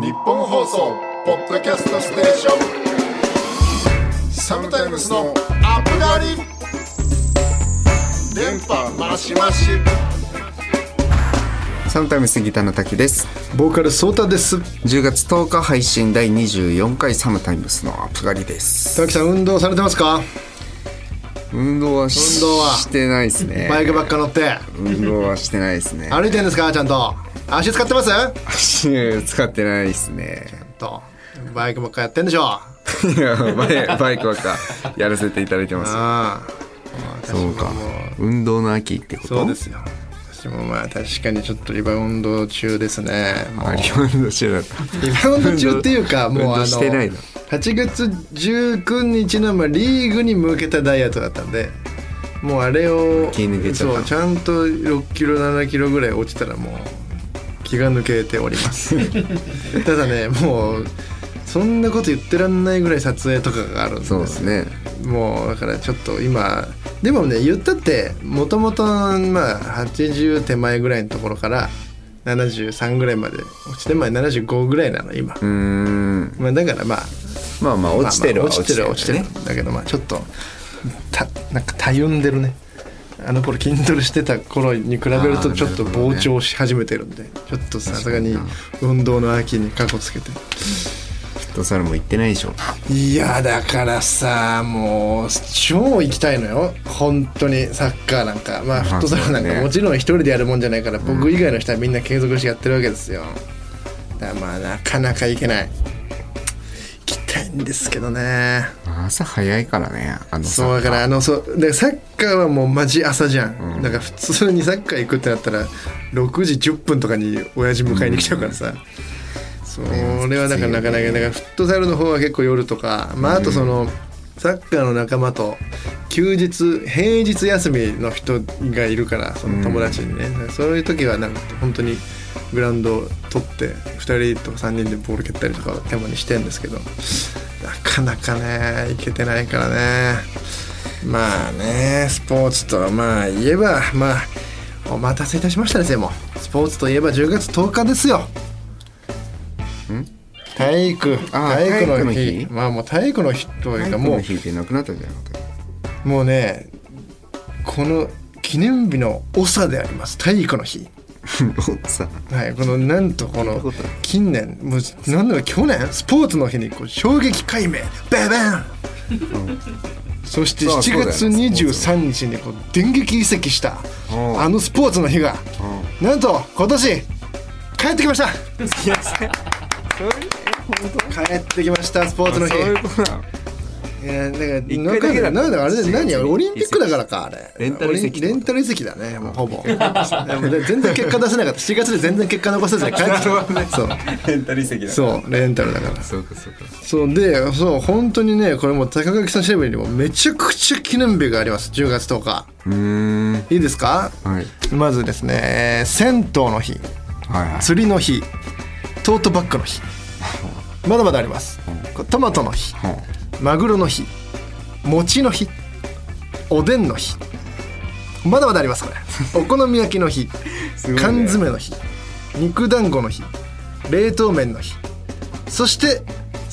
日本放送ポッドキャストステーション。サムタイムスのアップガリ電波マシマシサムタイムスギターの滝です。ボーカルソータです。10月10日配信第24回サムタイムスのアップガリです。滝さん運動されてますか？運動はし運動はしてないですね。バイクばっか乗って。運動はしてないですね。歩いてんですか？ちゃんと足使ってます？足使ってないですね。と。バイクばっかやってんでしょ？あいやバイクばっかやらせていただいてます。あそうか。運動の秋ってこと？そうですよ。私もまあ確かにちょっとリバウンド中ですね。あリバウンド中だった。リバウンド中っていうかもうあのしてないの？8月19日のまあリーグに向けたダイエットだったんでもうあれをそうちゃんと6キロ7キロぐらい落ちたらもう気が抜けております。ただねもうそんなこと言ってらんないぐらい撮影とかがあるんですそうですね。もうだからちょっと今でもね言ったってもともとまあ80手前ぐらいのところから73ぐらいまで落ちてまあ75ぐらいなの今、うーん。まあ、だからまあまあまあ落ちてるはまあまあ落ちてるちてるね。だけどまあちょっとたなんかたゆんでるねあの頃筋トレしてた頃に比べるとちょっと膨張し始めてるんでちょっとさすがに運動の秋にかこつけて。フットサルも行ってないでしょ。いやだからさもう超行きたいのよ。本当にサッカーなんか。まあフットサルなんかもちろん一人でやるもんじゃないから僕以外の人はみんな継続してやってるわけですよ。だからまあなかなか行けないんですけどね。朝早いからねあのそうだからあのそうでサッカーはもうマジ朝じゃん、だから普通にサッカー行くってなったら6時10分とかに親父迎えに来ちゃうからさ、それはだからなかなかだからフットサルの方は結構夜とかまああとその、サッカーの仲間と休日平日休みの人がいるからその友達にね、そういう時はなんか本当にグラウンド取って2人とか3人でボール蹴ったりとかたまにしてんですけどなかなかねいけてないからね。まあねスポーツとまあ言えばまあお待たせいたしましたですよもう。スポーツといえば10月10日ですよ。体育あ体育の日。体育の日。まあもう体育の日というかもう体育の日ってなくなったじゃなかったもうねこの記念日の長であります。体育の日。さ。はい、このなんとこの近年もうなんだろう去年？スポーツの日にこう衝撃解明。ベベン、そしてそうそう7だよ月23日。にこう電撃移籍したうん。あのスポーツの日が。なんと今年帰ってきました 帰ってきましたスポーツの日。そういうことなの。いやだから一回だけだ。なんだあれ7何月オリンピックだからかあれ。レンタル移籍オリンレンタル移籍だねもうほぼ。全然結果出せなかった。7月で全然結果残せずに帰ってきた。そう。レンタル移籍だそうレンタルだから。そうかそうか。そうでそう本当にねこれもう高垣さん調べにもめちゃくちゃ記念日があります。10月10日。うーん。いいですか？はい。まずですね銭湯の日。はいはい。釣りの日。トートバッグの日まだまだあります。トマトの日マグロの日餅の日おでんの日。まだまだありますこれ。お好み焼きの日ね。缶詰の日肉団子の日冷凍麺の日。そして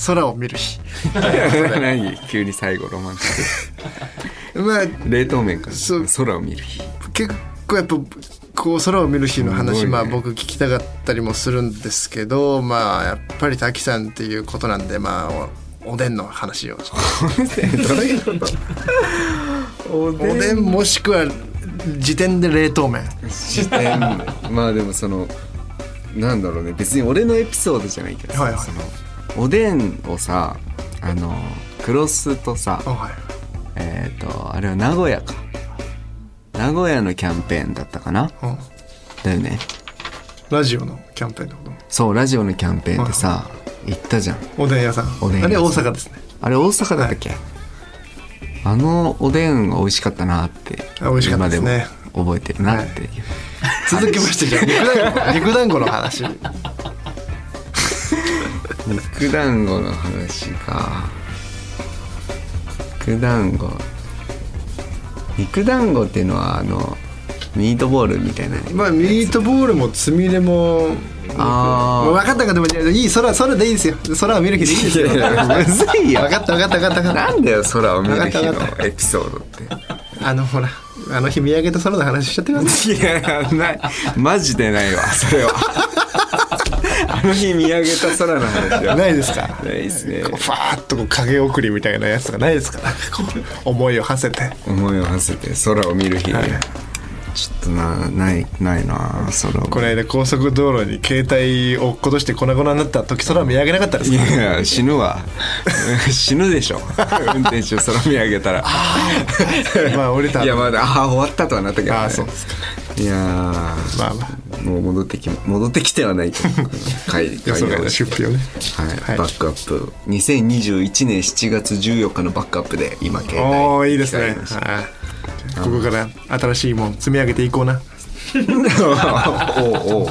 空を見る日。何？急に最後ロマンチッ まあク冷凍麺か空を見る日。結構やっぱこう空を見る日の話、いね。まあ僕聞きたかったりもするんですけどまあやっぱり滝さんっていうことなんでまあおおでんの話をおおでん。もしくは時点で冷凍麺。視点まあでもそのなんだろうね。別に俺のエピソードじゃないけどさ、はいはい。そのおでんをさあのクロスとさあはい。えっ、とあれは名古屋か名古屋のキャンペーンだったかな？うん。だよね。ラジオのキャンペーンってこそうラジオのキャンペーンでさ行ったじゃん。とおでん屋さん。おでんあれ大阪ですね。あれ大阪だったっけ、あのおでん美味しかったなってあ美味しかったですね。覚えてるなっていう、続きましてじゃあ 肉団子の話。肉団子の話か。肉団子肉団子っていうのはあのミートボールみたいなまあミートボールもつみれもあー。もう分かった分かったもういい空空でいいですよ。空を見る日でいいですよ。むずいよ分かった分かった分かった。分かったなんだよ空を見る日のエピソードって。あのほらあの日見上げた空の話しちゃってくださいいやない。マジでないわそれはあの日見上げた空の話はないですか。ないですね。こうファーッとこう影送りみたいなやつがないですか？思いを馳せて。思いを馳せて空を見る日、はいちょっとなないないな空をこの間高速道路に携帯を落っことして粉々になった時空を見上げなかったですいか？やいや死ぬわ。死ぬでしょ。運転手空見上げたら。まあ降りたいやまだああ終わったとはなったけど、ね、ああそうですか。いやーまあまあ。もう戻ってき戻ってきてはないけど帰り予想外の出費をね。はい、はい。バックアップ。2021年7月14日のバックアップで今携帯おおいいですね。はいここから新しいもん積み上げていこうな。おうおう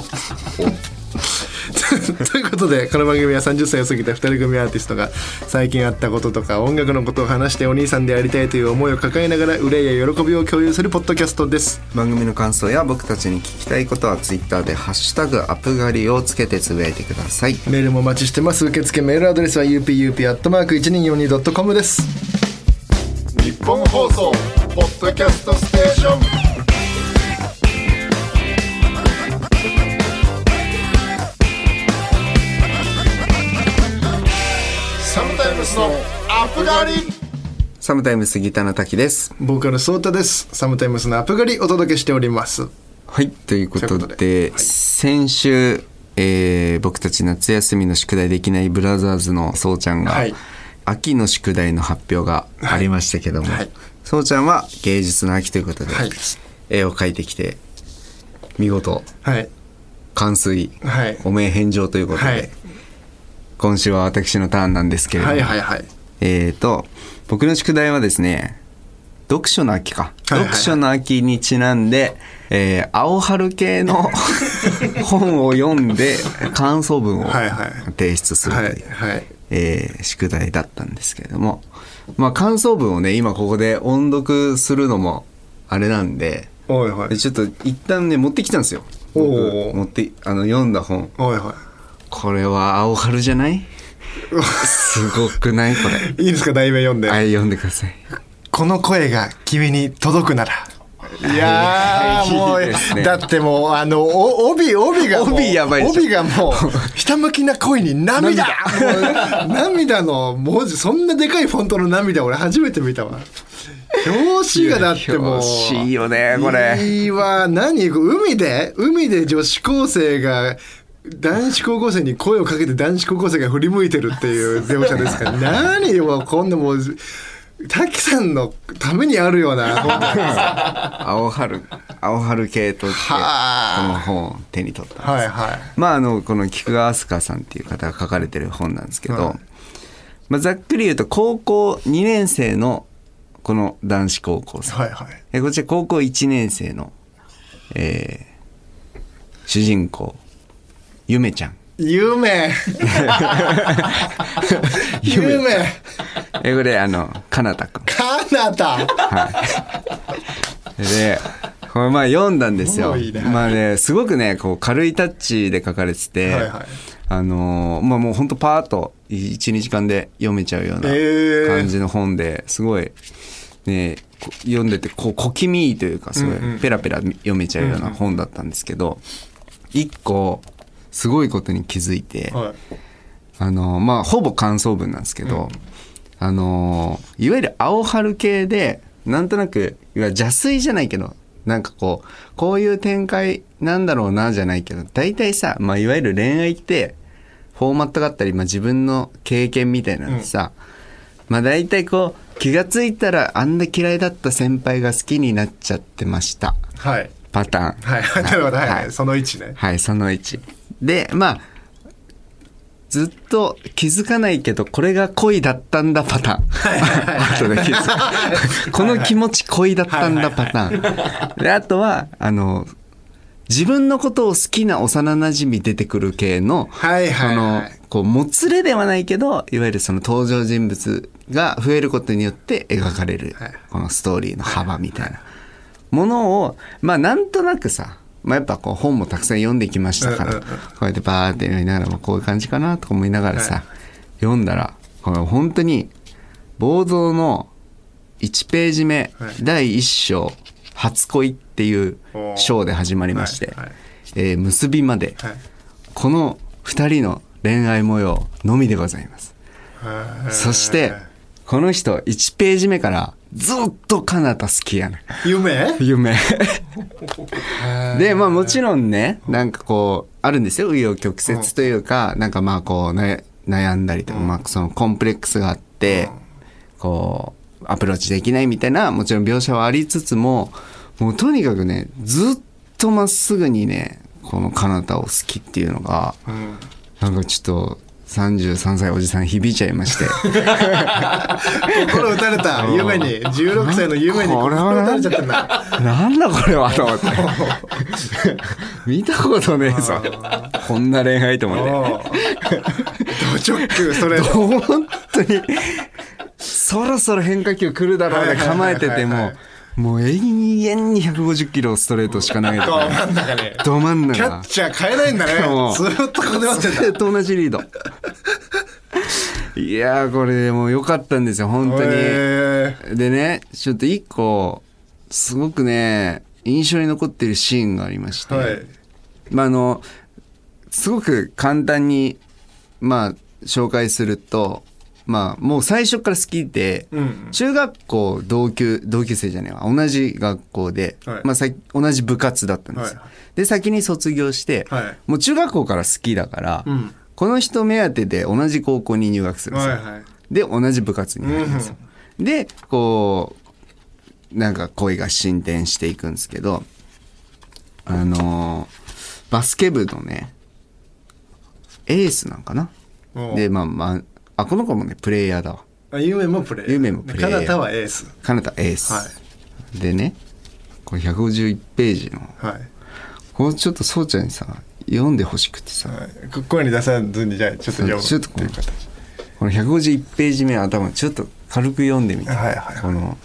ということでこの番組は30歳を過ぎた2人組アーティストが最近あったこととか音楽のことを話してお兄さんでありたいという思いを抱えながら憂いや喜びを共有するポッドキャストです。番組の感想や僕たちに聞きたいことはツイッターで「ハッシュタグアプガリ」をつけてつぶやいてください。メールもお待ちしてます。受付メールアドレスは upup.1242.com です日本放送ポッドキャストステーション。サムタイムスのアップガリサムタイムスギターの滝です。ボーカルソータです。サムタイムスのアップガリお届けしております。はいということということで先週、えー僕たち夏休みの宿題できないブラザーズのそうちゃんが、はい秋の宿題の発表がありましたけども、はい。そうちゃんは芸術の秋ということで、はい。絵を描いてきて見事はい。完遂、はい。お名返上ということで、はい。今週は私のターンなんですけれども、はいはいはい。えーと僕の宿題はですね読書の秋か、はいはいはい。読書の秋にちなんで、えー青春系の 本を読んで感想文をはいはい。提出するという、はいはいえー宿題だったんですけれどもまあ感想文をね今ここで音読するのもあれなんでおいおい。でちょっと一旦ね持ってきたんですよ。持ってあの読んだ本。おいおい。これは青春じゃない？すごくない？これ。いいですか？題名読んで、はい読んでください。この声が君に届くならいやーもうだってもうあのお帯帯が帯やばい帯がもうひたむきな恋に涙。涙。の文字そんなでかいフォントの涙俺初めて見たわ。表紙がだってもう表よねこれ。いいわ。何海で海で女子高生が男子高校生に声をかけて男子高校生が振り向いてるっていう描写ですから。何よこんなもう滝さんのためにあるような 青春青春系とってこはあ。の本を手に取ったんです、はいはい。まああのこの菊川飛鳥さんっていう方が書かれてる本なんですけど、はい。まあ、ざっくり言うと高校2年生のこの男子高校生はいはい。えこちら高校1年生の、えー主人公ゆめちゃん。夢夢 えこれあのかなたくんカナダでこれまあ読んだんですよ。まあねすごくねこう軽いタッチで書かれてて、はいはい。あのーまあもうほんとパーッと12時間で読めちゃうような感じの本ですごいねこ読んでてこう小気味いいというかすごいうんうん。ペラペラ読めちゃうような本だったんですけど一個すごいことに気づいて、はい。あのまあほぼ感想文なんですけど、あのいわゆる青春系でなんとなくいわゆる邪推じゃないけどなんかこうこういう展開なんだろうなじゃないけど大体さ、まあ、いわゆる恋愛ってフォーマットがあったり、まあ、自分の経験みたいなのでさ、まあ大体こう気がついたらあんな嫌いだった先輩が好きになっちゃってました。はい。パターン。はい。なるほどはい、はい。その位置ね。はい、その1。で、まあ、ずっと気づかないけど、これが恋だったんだパターン。後で気づく。この気持ち恋だったんだパターン。で、あとは、あの、自分のことを好きな幼馴染出てくる系の、はいはいはい。その、こう、もつれではないけど、いわゆるその登場人物が増えることによって描かれるはい、このストーリーの幅みたいな。ものを、まあ、なんとなくさ、まあ、やっぱこう本もたくさん読んできましたから、こうやってバーって読みながら、まあ、こういう感じかなとか思いながらさ、はい。読んだらこれ本当に暴蔵の1ページ目、はい。第1章「初恋」っていう章で始まりまして、えー結びまで、はい。この2人の恋愛模様のみでございます。はいそして、この人1ページ目からずっとカナタ好きやねん。夢？夢。で、まあもちろんね、なんかこう、あるんですよ。紆余曲折というか、なんかまあこう、ね、悩んだりとか、まあそのコンプレックスがあって、こう、アプローチできないみたいな、もちろん描写はありつつも、もうとにかくね、ずっとまっすぐにね、このカナタを好きっていうのが、うんなんかちょっと、33歳おじさん響いちゃいまして。心打たれた。夢に。16歳の夢に心は打たれちゃったんだ。なんだこれはと思って。見たことねえぞ。こんな恋愛と思って。ド直球ストレート本当に、そろそろ変化球来るだろうね構えててもはいはいはい。はい、もう永遠に150キロストレートしか投げてどない。真ん中にど真んキャ中ッ。チャー変えないんだねずーっとここで待ってんだそれと同じリード。いやー、これもう良かったんですよ、本当に。へでね、ちょっと一個、すごくね、印象に残ってるシーンがありまして、ーはいまあ、あの、すごく簡単に、まあ、紹介すると、まあ、もう最初から好きで、うん中学校同級、同級生じゃねえわ、同じ学校で、はい。まあさ、同じ部活だったんです。よ。はい。で、先に卒業して、はい。もう中学校から好きだから、うん。この人目当てで同じ高校に入学するんですよ。はいはい。で、同じ部活に入るんですよ。で、こう、なんか恋が進展していくんですけど、あのーバスケ部のね、エースなんかな。で、まあまあ、あ、この子もね、プレイヤーだわ。あ夢もプレイ夢もプレイカナタはエース。カナダエース。はでね、これ151ページの、はい。これちょっとそうちゃんにさ、読んでほしくてさ、はい。こ声に出さずにじゃあちょっと読む。ちょっとこのこの151ページ目の頭ちょっと軽く読んでみて、はいはいはい。この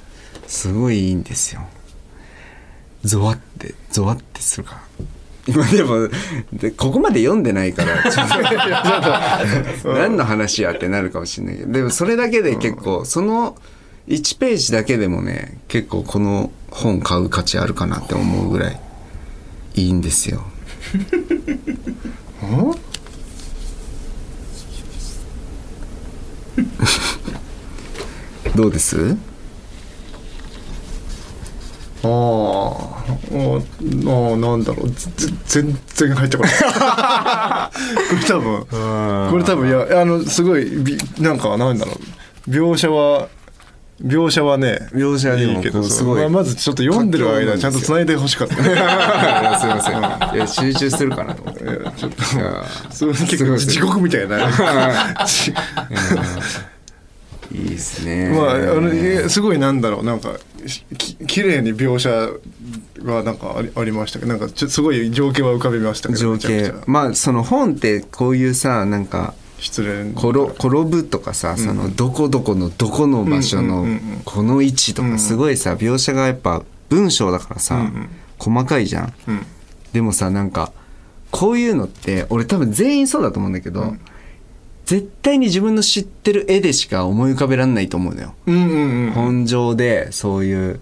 すごいいいんですよ。ゾワってゾワってするから今でもでここまで読んでないから ちょっとちょっと何の話やってなるかもしれないけどでもそれだけで結構その1ページだけでもね結構この本買う価値あるかなって思うぐらいいいんですよ。どうです？あーあーなんだろう。ぜ全然入ってこない。これ多分これ多分いやあのすごいびなんかなんだろう。描写は描写はね描写でもいいけどすごいまあ、まずちょっと読んでる間ちゃんと繋いでほしかった。すいません。いや集中するかなと思って。ちょっとそれ結構地獄みたいな。ち いいですね。まああのすごいなんだろう。なんかき綺麗に描写がなんかありありましたけど。なんかちょすごい情景は浮かびましたけど情景。まあその本ってこういうさなんか失恋転転ぶとかさ、そのどこどこのどこの場所のうんうんうんうん。この位置とかすごいさ描写がやっぱ文章だからさ、うんうん。細かいじゃん。うん。でもさなんかこういうのって俺多分全員そうだと思うんだけど、絶対に自分の知ってる絵でしか思い浮かべられないと思うのよ、うんうんうん本上でそういう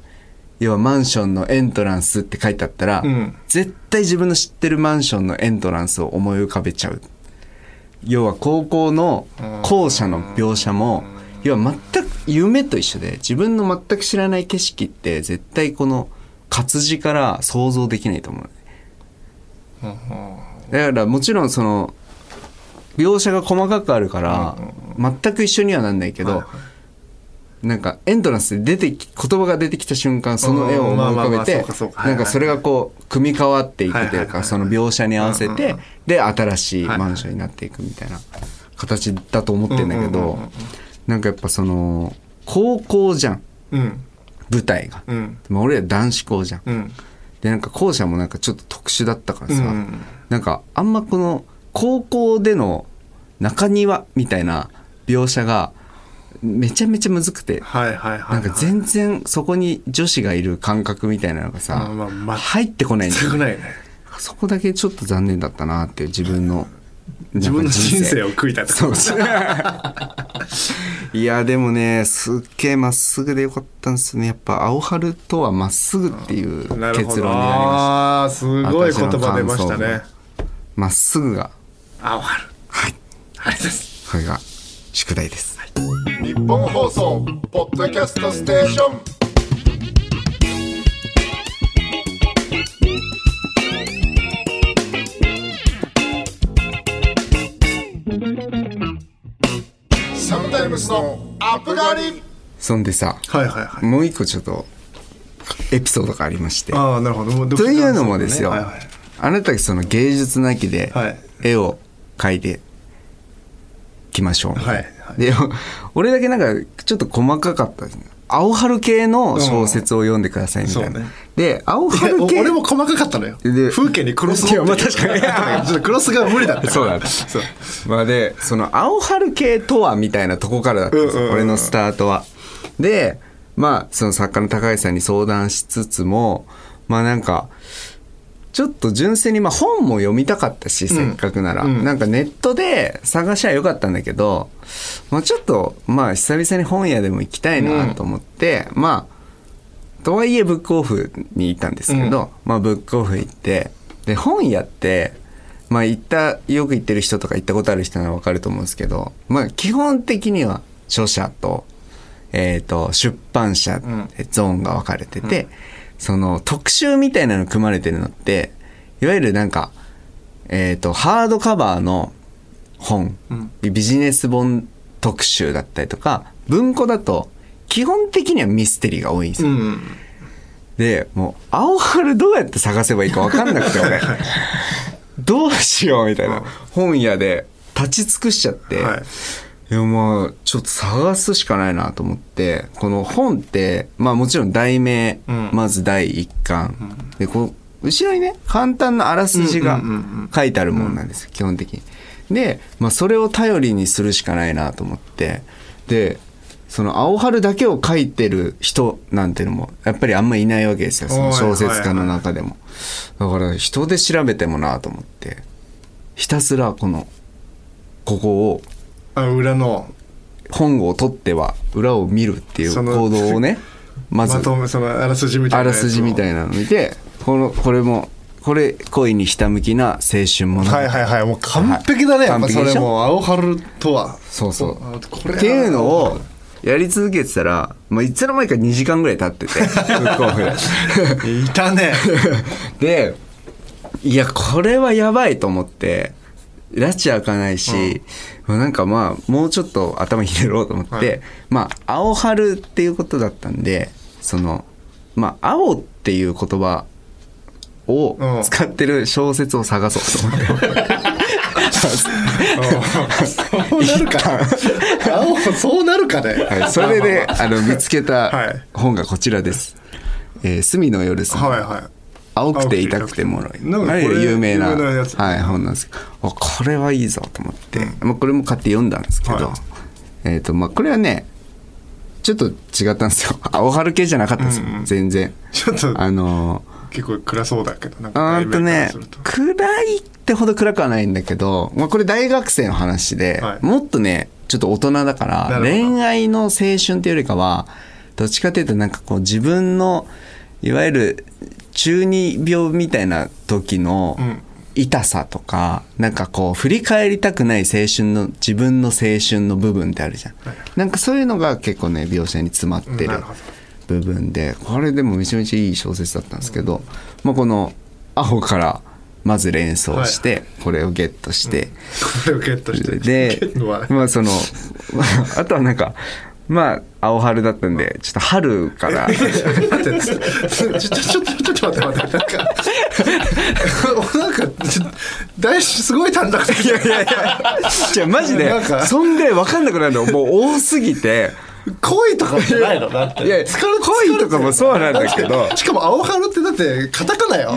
要はマンションのエントランスって書いてあったら、うん。絶対自分の知ってるマンションのエントランスを思い浮かべちゃう。要は高校の校舎の描写も要は全く夢と一緒で自分の全く知らない景色って絶対この活字から想像できないと思う。だからもちろんその描写が細かくあるから全く一緒にはなんないけど、なんかエントランスで出てき言葉が出てきた瞬間その絵を思い浮かべてなんかそれがこう組み替わっていくというはいはいはい。かその描写に合わせてで新しいマンションになっていくみたいな形だと思ってんだけどなんかやっぱその高校じゃん。うん。舞台が。うん。まあ俺ら男子校じゃん。うん。でなんか校舎もなんかちょっと特殊だったからさ、うん。なんかあんまこの高校での中庭みたいな描写がめちゃめちゃむずくて、はいはいはいはい。なんか全然そこに女子がいる感覚みたいなのがさ、まあまあまあ入ってこないんだよね。そこだけちょっと残念だったなっていう自分の自分の人生を食いたいとそうそう。いやでもねすっげえまっすぐでよかったんですね。やっぱ青春とはまっすぐっていう結論になりまあーすごい言葉出ましたね。したまっすぐが。青春はい。あれです。これが宿題です、日本放送ポッドキャストステーション。サムタイムスのアップガリそんでさはいはいはい。もう一個ちょっとエピソードがありまして。ああなるほど。もうというのもですよ、はいはいあなたその芸術なきではい。絵を描いてきましょう。みたいな、はいはい。で 俺だけなんかちょっと細かかったですね。青春系の小説を読んでくださいみたいな、うんね。で青春系お俺も細かかったのよ。で風景にクロスいやまあ確かに。ちょっとクロスが無理だったそうだったそう。まあでその青春系とはみたいなとこからだったんですよ、うんうんうん。俺のスタートは。でまあその作家の高橋さんに相談しつつもまあなんかちょっと純粋にまあ本も読みたかったし、せっかくなら、うん。なんかネットで探しゃよかったんだけど、まあ、ちょっとまあ久々に本屋でも行きたいなと思って、まあとはいえブックオフに行ったんですけど、まあブックオフ行ってで本屋ってまあ行ったよく行ってる人とか行ったことある人なら分かると思うんですけどまあ基本的には著者と,、えー、と出版社でゾーンが分かれてて、その特集みたいなの組まれてるのっていわゆるなんか、えー、とハードカバーの本、ビジネス本特集だったりとか文庫だと基本的にはミステリーが多いんですよ。うんでもう青春どうやって探せばいいか分かんなくて俺。どうしようみたいな。本屋で立ち尽くしちゃって、はいいやまあちょっと探すしかないなと思ってこの本ってまあもちろん題名、うん。まず第一巻、でこう後ろにね簡単なあらすじがうんうんうんうん。書いてあるもんなんですよ、基本的に。で、まあ、それを頼りにするしかないなと思って。でその青春だけを書いてる人なんていうのもやっぱりあんまいないわけですよその小説家の中でも。だから人で調べてもなと思って。ひたすらこのここをあ裏の。本を取っては裏を見るっていう行動をね まずまとめそのあらすじみたいあらなやつを。すじみたいなのを見てこのこれもこれ恋にひたむきな青春物。語はいはいはい。もう完璧だね、はい。やっぱそれもう青春とは。そうそう。あこれっていうのをやり続けてたら、まあ、いつの間にか2時間ぐらい経ってて いたね。でいやこれはやばいと思って拉致開かないし、まあなんかまあもうちょっと頭に入れろうと思って、はい。まあ青春っていうことだったんでそのまあ青っていう言葉をうん。使ってる小説を探そうと思って。そうなるか。青そうなるかね、はい、それであの見つけはたい。本がこちらです。えー、隅の夜さん、はいはい青くて痛くてもろい。あれ有名な。はい、本なんですけど、あこれはいいぞと思って、まあ、これも買って読んだんですけど、はい。えっ、と、まあ、これはね、ちょっと違ったんですよ。青春系じゃなかったんですよ、全然。ちょっとあの結構暗そうだけどなんー、かとね暗いってほど暗くはないんだけど、まあ、これ大学生の話で、はい。もっとね、ちょっと大人だから、恋愛の青春っていうよりかは、どっちかというとなんかこう自分の、いわゆる中二病みたいな時のうん。痛さとか、なんかこう振り返りたくない青春の自分の青春の部分ってあるじゃん。なんかそういうのが結構ね、描写に詰まってる部分で、これでもめちゃめちゃいい小説だったんですけど、まあこの青からまず連想して、これをゲットして、これをゲットして。でまあその、あとはなんか、まあ、青春だったんで、ちょっと春から、ちょちょちょちょちょちょ待って待って。なんかなんか大すごい短絡的。いやいやいや、じゃマジでそんぐらい分かんなくなるの、もう多すぎて、恋とかじゃないのだって。いや疲れ恋とかもそうなんだけど。しかも青春ってだってカタカナよ。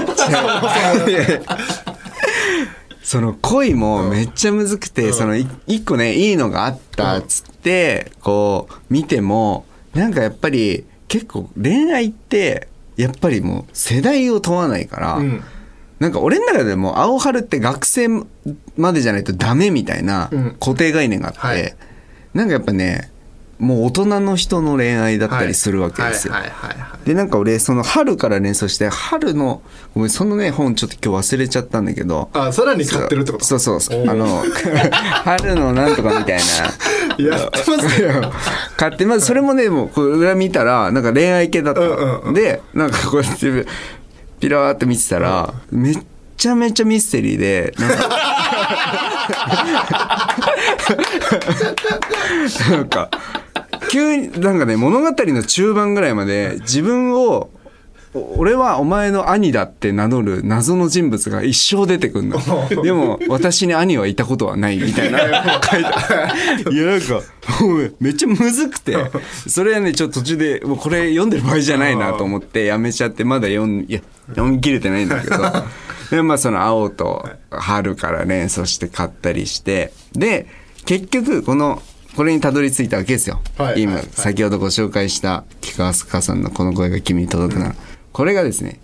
その恋もめっちゃむずくて、そのい一個ねいいのがあったっつって、こう見てもなんかやっぱり結構恋愛ってやっぱりもう世代を問わないから、うん。なんか俺の中でも青春って学生までじゃないとダメみたいなうん。固定概念があって、はい。なんかやっぱねもう大人の人の恋愛だったりするわけですよ。でなんか俺その春から連想して春のごめんそのね本ちょっと今日忘れちゃったんだけど。あさらに買ってるってこと？そう。そうそうあの 春のなんとかみたいな。やってますよ買ってまずそれもねもうこう裏見たらなんか恋愛系だった。の、うんうんうん。でなんかこうやってピラーって見てたら、めっちゃめちゃミステリーでなんか なんか急になんかね物語の中盤ぐらいまで自分をお俺はお前の兄だって名乗る謎の人物が一生出てくんの。でも、私に兄はいたことはないみたいな。書 いいや、なんか、めっちゃむずくて、それはね、ちょっと途中で、もうこれ読んでる場合じゃないなと思ってやめちゃって、まだ読ん、いや、読み切れてないんだけど、で、まあその青と春から連想して買ったりして、で、結局、この、これにたどり着いたわけですよ。今、はい。はい。先ほどご紹介した菊川すかさんのこの声が君に届くなら、これがですね、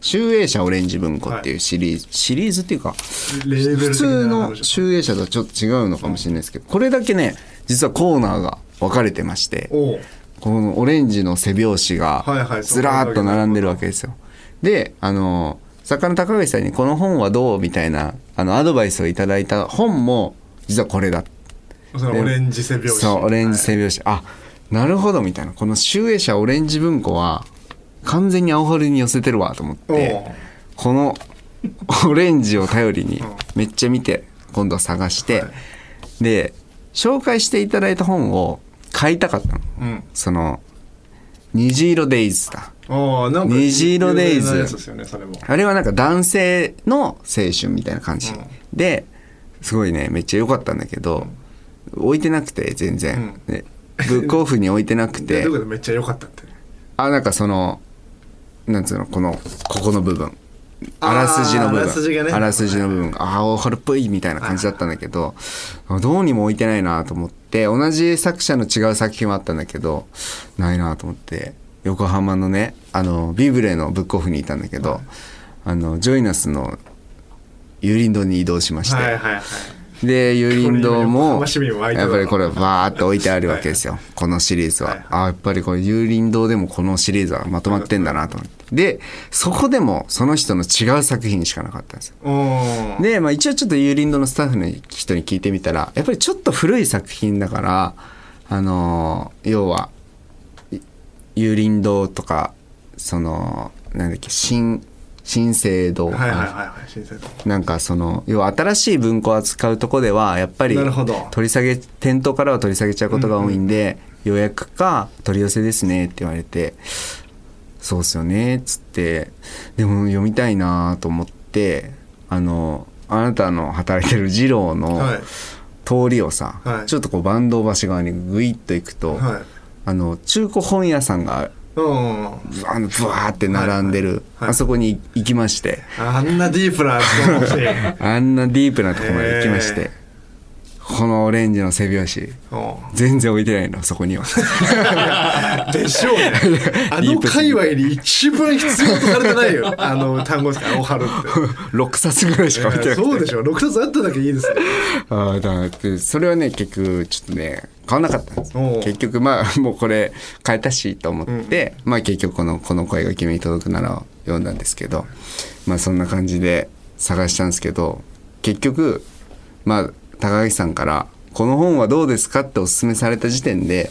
集英社オレンジ文庫っていうシリーズ、シリーズっていうか、普通の集英社とはちょっと違うのかもしれないですけど、これだけね、実はコーナーが分かれてまして、このオレンジの背表紙がはいはい。ずらーっと並んでるわけですよ。で、あの、作家の高橋さんにこの本はどうみたいな、あの、アドバイスをいただいた本も、実はこれだ。オレンジ背拍子そう、オレンジ背はい拍子。あ、なるほど、みたいな。この集英社オレンジ文庫は、完全に青春に寄せてるわ、と思って、このオレンジを頼りに、めっちゃ見て、今度は探して、で、紹介していただいた本を買いたかったの。うんその、虹色デイズだ。虹色デイズあれはなんか男性の青春みたいな感じ。で、すごいね、めっちゃ良かったんだけど、置いてなくて、全然。でブックオフに置いてなくてめっちゃ良かったって？あ、なんかその、なんつうの、この、ここの部分。あらすじの部分。あらすじがねあらすじの部分が、ああ、青春っぽいみたいな感じだったんだけど、どうにも置いてないなと思って、同じ作者の違う作品はあったんだけど、ないなと思って、横浜のね、あの、ビブレのブックオフにいたんだけど、あの、ジョイナスのユーリンドに移動しまして、はいはいはいで、ユーリンドこれ今横も、やっぱりこれ、バーって置いてあるわけですよ。このシリーズは。はいあやっぱりこれ、ユーリンドでもこのシリーズはまとまってんだなと思って。で、そこでも、その人の違う作品しかなかったんですよ。で、まあ一応ちょっとユーリンドのスタッフの人に聞いてみたら、やっぱりちょっと古い作品だから、あのー要は、いユーリンドとか、その、なんだっけ、新、新生堂。はいはいはいはい新鮮だなんかその要は新しい文庫を扱うとこではやっぱりなるほど。取り下げ店頭からは取り下げちゃうことが多いんで、予約か取り寄せですねって言われてそうっすよねっつってでも読みたいなと思ってあのあなたの働いてる二郎のはい。通りをさ、はい。ちょっとこう坂東橋側にグイッと行くと、はい。あの中古本屋さんがうんあのブワーって並んでる、あそこに行きまして。あんなディープなところに あんなディープなとこまで行きまして、このオレンジの背拍子、全然置いてないの、そこには。でしょうね。あの界隈に一番必要とされてないよ。あの単語ですから、おはるって。6冊ぐらいしか置いてなくて。そうでしょ。6冊あっただけいいですよ。ああ、だって、それはね、結局、ちょっとね、買わなかったんです。結局、まあ、もうこれ、買えたし、と思って、まあ結局、この、この声が君に届くならを読んだんですけど、まあそんな感じで探したんですけど、結局、まあ、高木さんから、この本はどうですかってお勧めされた時点で、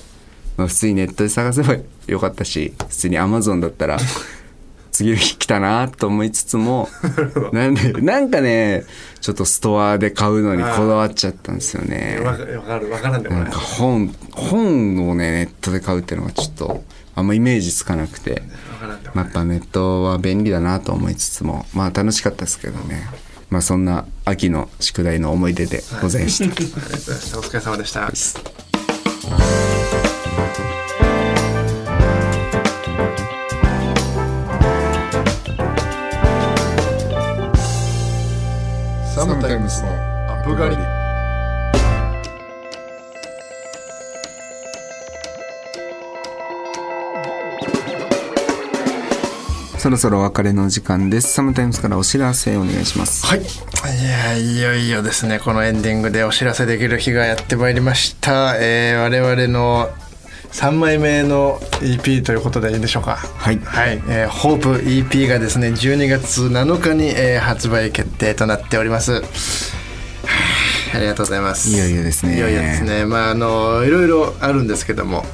まあ普通にネットで探せばよかったし、普通にアマゾンだったら、次の日来たなと思いつつも、なんで、なんかね、ちょっとストアで買うのにこだわっちゃったんですよね。わかる、わからんでもないなんか。本、本をね、ネットで買うっていうのがちょっと、あんまイメージつかなくて、まあ。やっぱネットは便利だなと思いつつも、まあ楽しかったですけどね。まあそんな秋の宿題の思い出でございました。ありがとうございましたお疲れ様でした。サムタイムスのアップガリそろそろお別れの時間ですサムタイムスからお知らせお願いしますはい。いや、いよいよですね、このエンディングでお知らせできる日がやってまいりました。えー我々の3枚目の EP ということでいいでしょうか？はいはい。えー、ホープ EP がですね、12月7日に、えー発売決定となっております。は あありがとうございます。いよいよですねいよいよですね。まあ、あの、いろいろあるんですけども、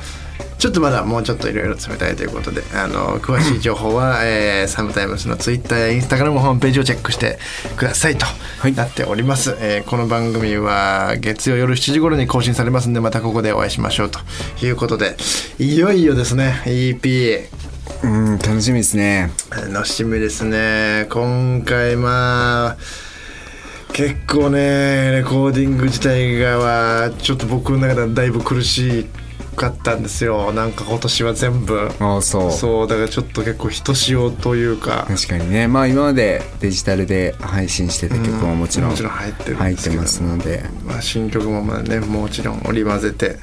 ちょっとまだもうちょっといろいろ詰めたいということで、あの、詳しい情報は、えーサムタイムスのツイッターやインスタグラムホームページをチェックしてくださいとはいなっております。えーこの番組は月曜夜7時頃に更新されますんで、またここでお会いしましょうということで、いよいよですね、EP。うん楽しみですね楽しみですね今回まあ結構ねレコーディング自体がはちょっと僕の中ではだいぶ苦しかったんですよ。なんか今年は全部。ああそう。そうだからちょっと結構ひとしおというか。確かにね。まあ今までデジタルで配信してた曲ももちろんもちろん入ってるん入ってますので。まあ、新曲もまあねもちろん織り交ぜて。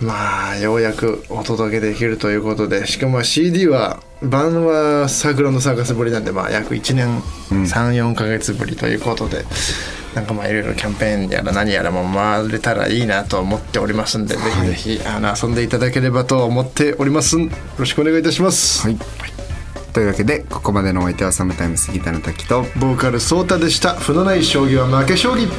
まあようやくお届けできるということで。しかも CD は版はサークルのサーカスぶりなんでまあ約1年34か月ぶりということで、なんかまあいろいろキャンペーンやら何やらも回れたらいいなと思っておりますんで、ぜひぜひあの遊んでいただければと思っております。よろしくお願いいたします、はい。というわけでここまでのお相手はサムタイムスギターの滝とボーカルソータでした。負のない将棋は負け将棋